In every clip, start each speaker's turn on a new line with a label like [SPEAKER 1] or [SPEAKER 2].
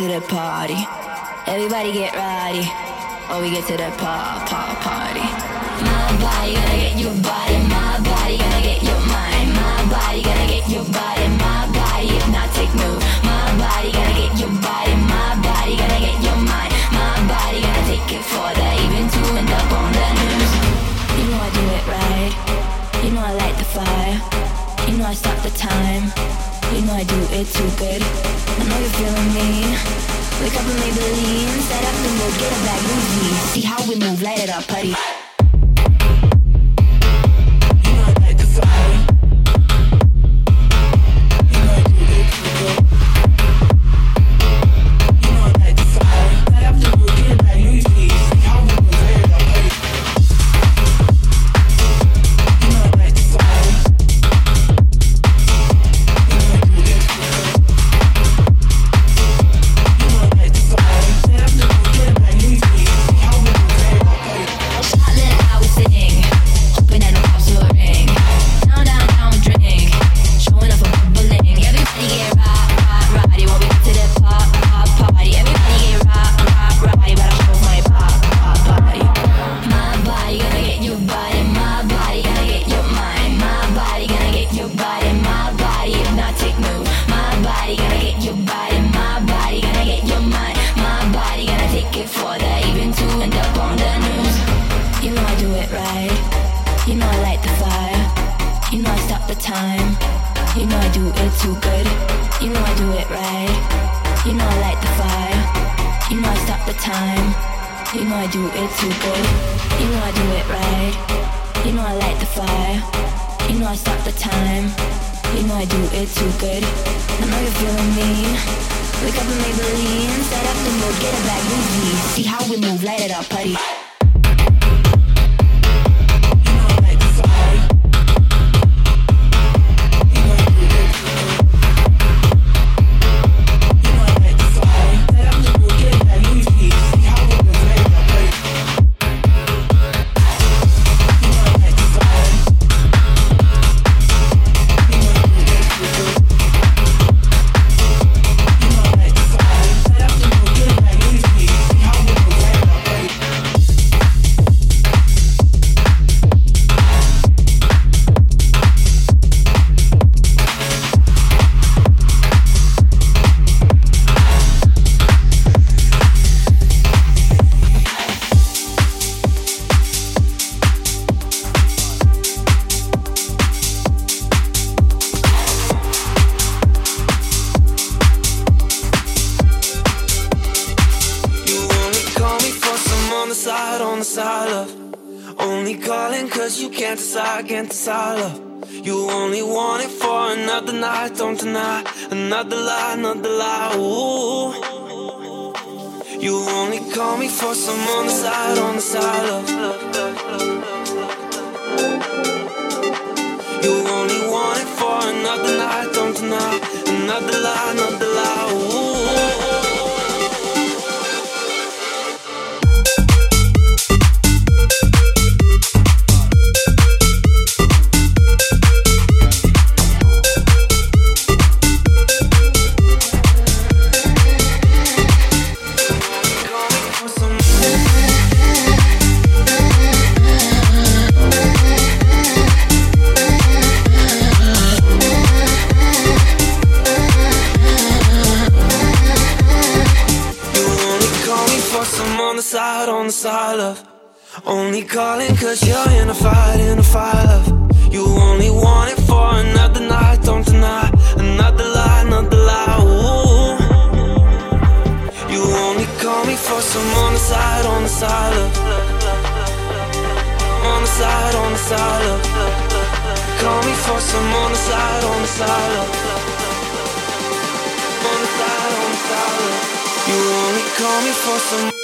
[SPEAKER 1] to the party. Everybody get ready. Oh, we get to the pop, pop, party. My body, gotta get your body. millions. Set up and we'll get a bad movie. See how we move, light it up,
[SPEAKER 2] putty. On the side, love. You only want it for another night, don't deny. Another lie, another lie, ooh. You only call me for some on the side, on the side, love. You only want it for another night, don't deny. Another lie, another lie, ooh. For on the side, on the side, of On the side, on the side, love. You only call me for some.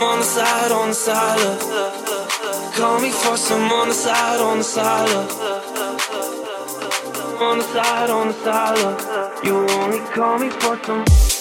[SPEAKER 2] On the side, on the side, love. Call me for some on the side, on the side, love. On the side, on the side. You only call me for some.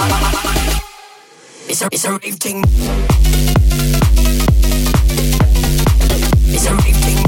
[SPEAKER 2] It's a, it's a rave thing. It's a rave thing.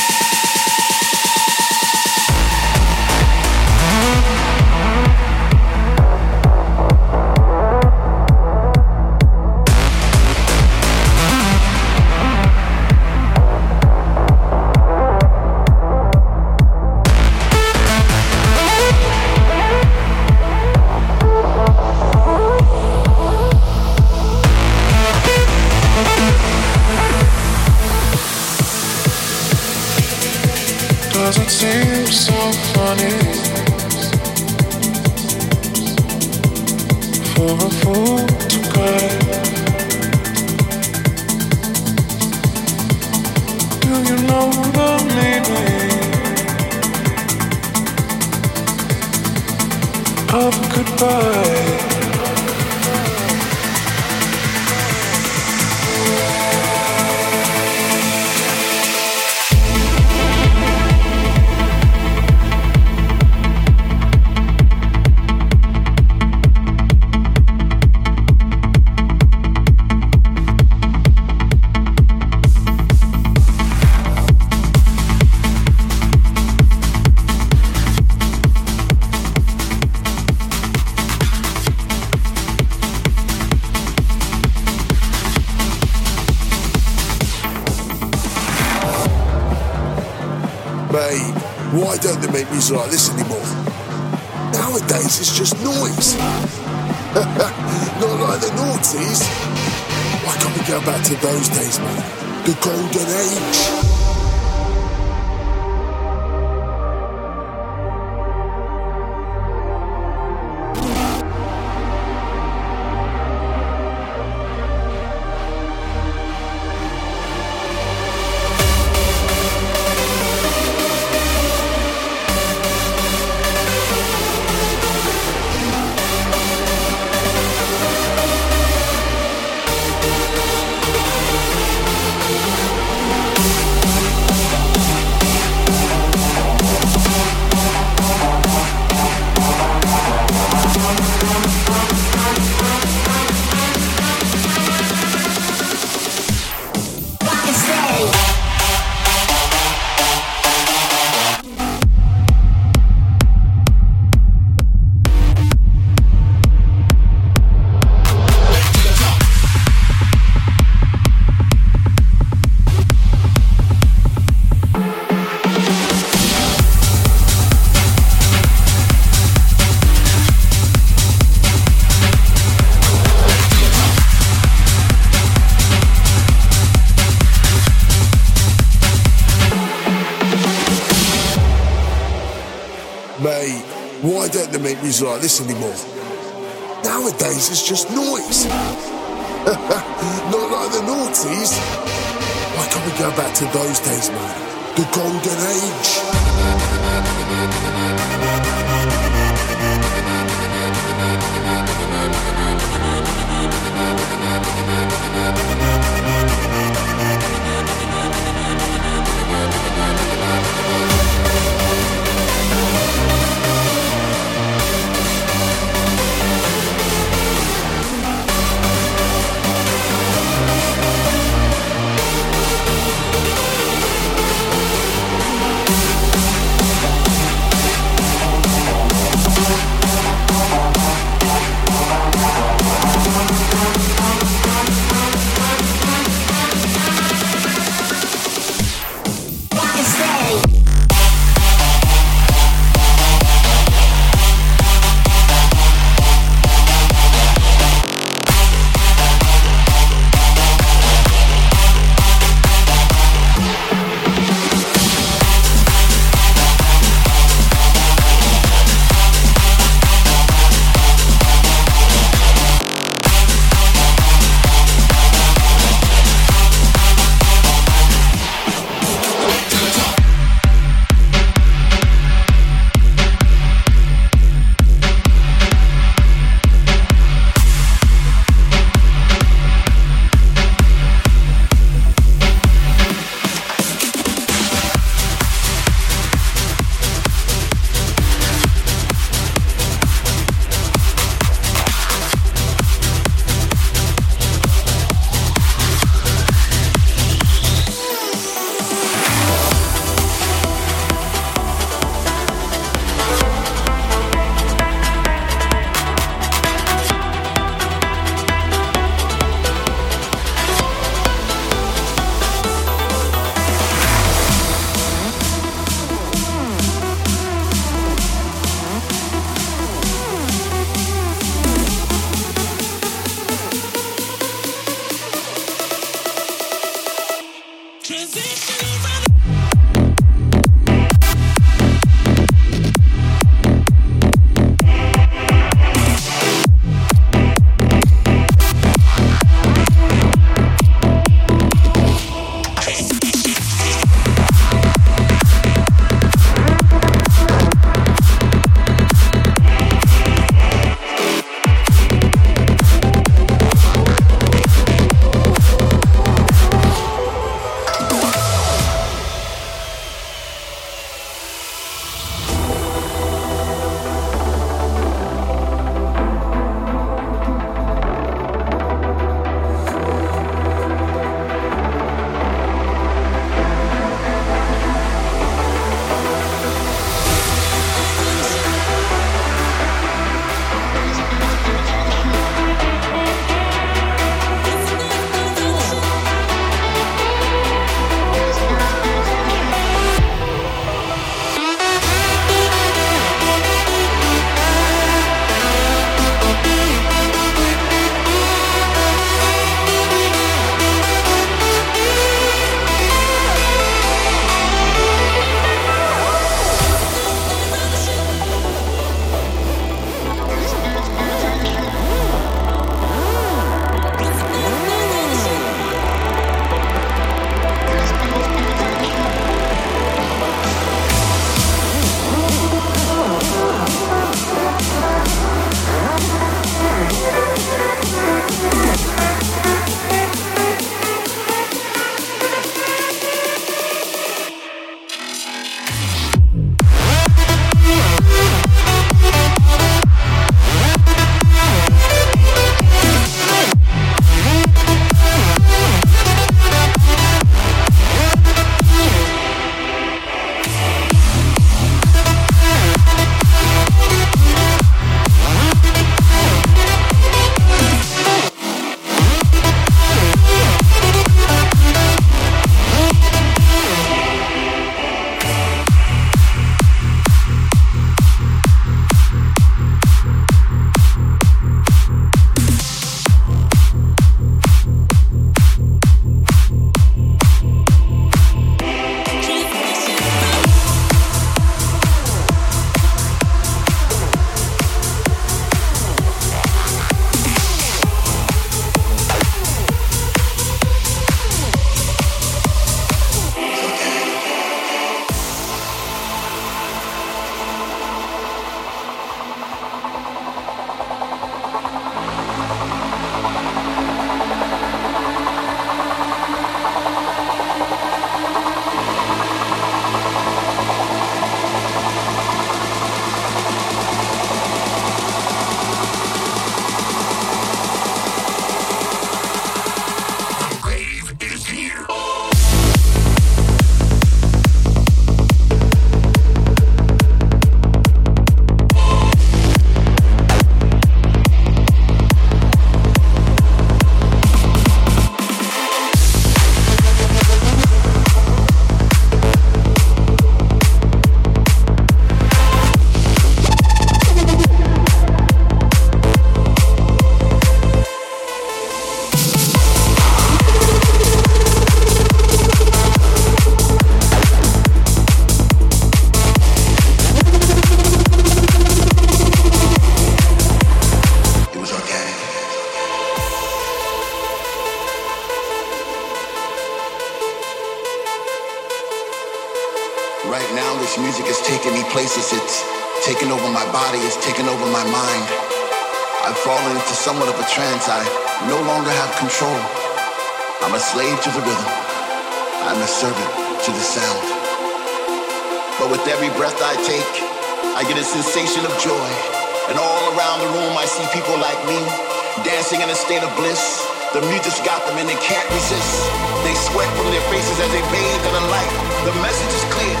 [SPEAKER 1] here.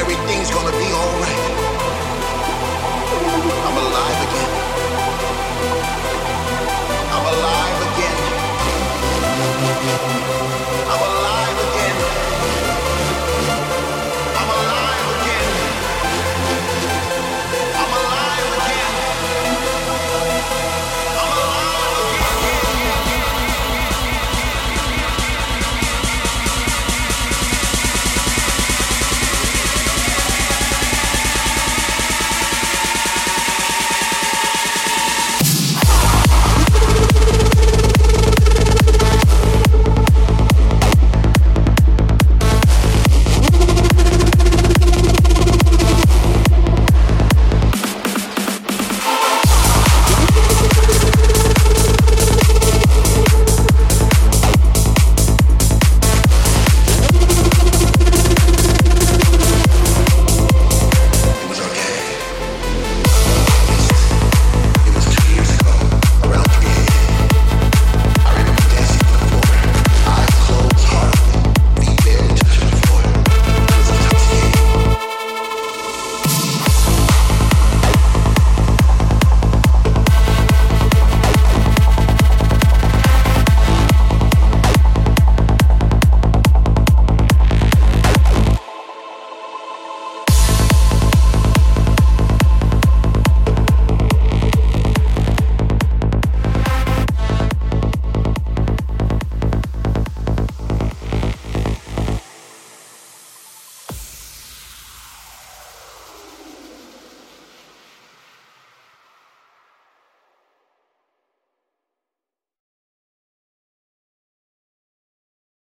[SPEAKER 3] Everything's gonna be alright. I'm alive again. I'm alive again. I'm alive.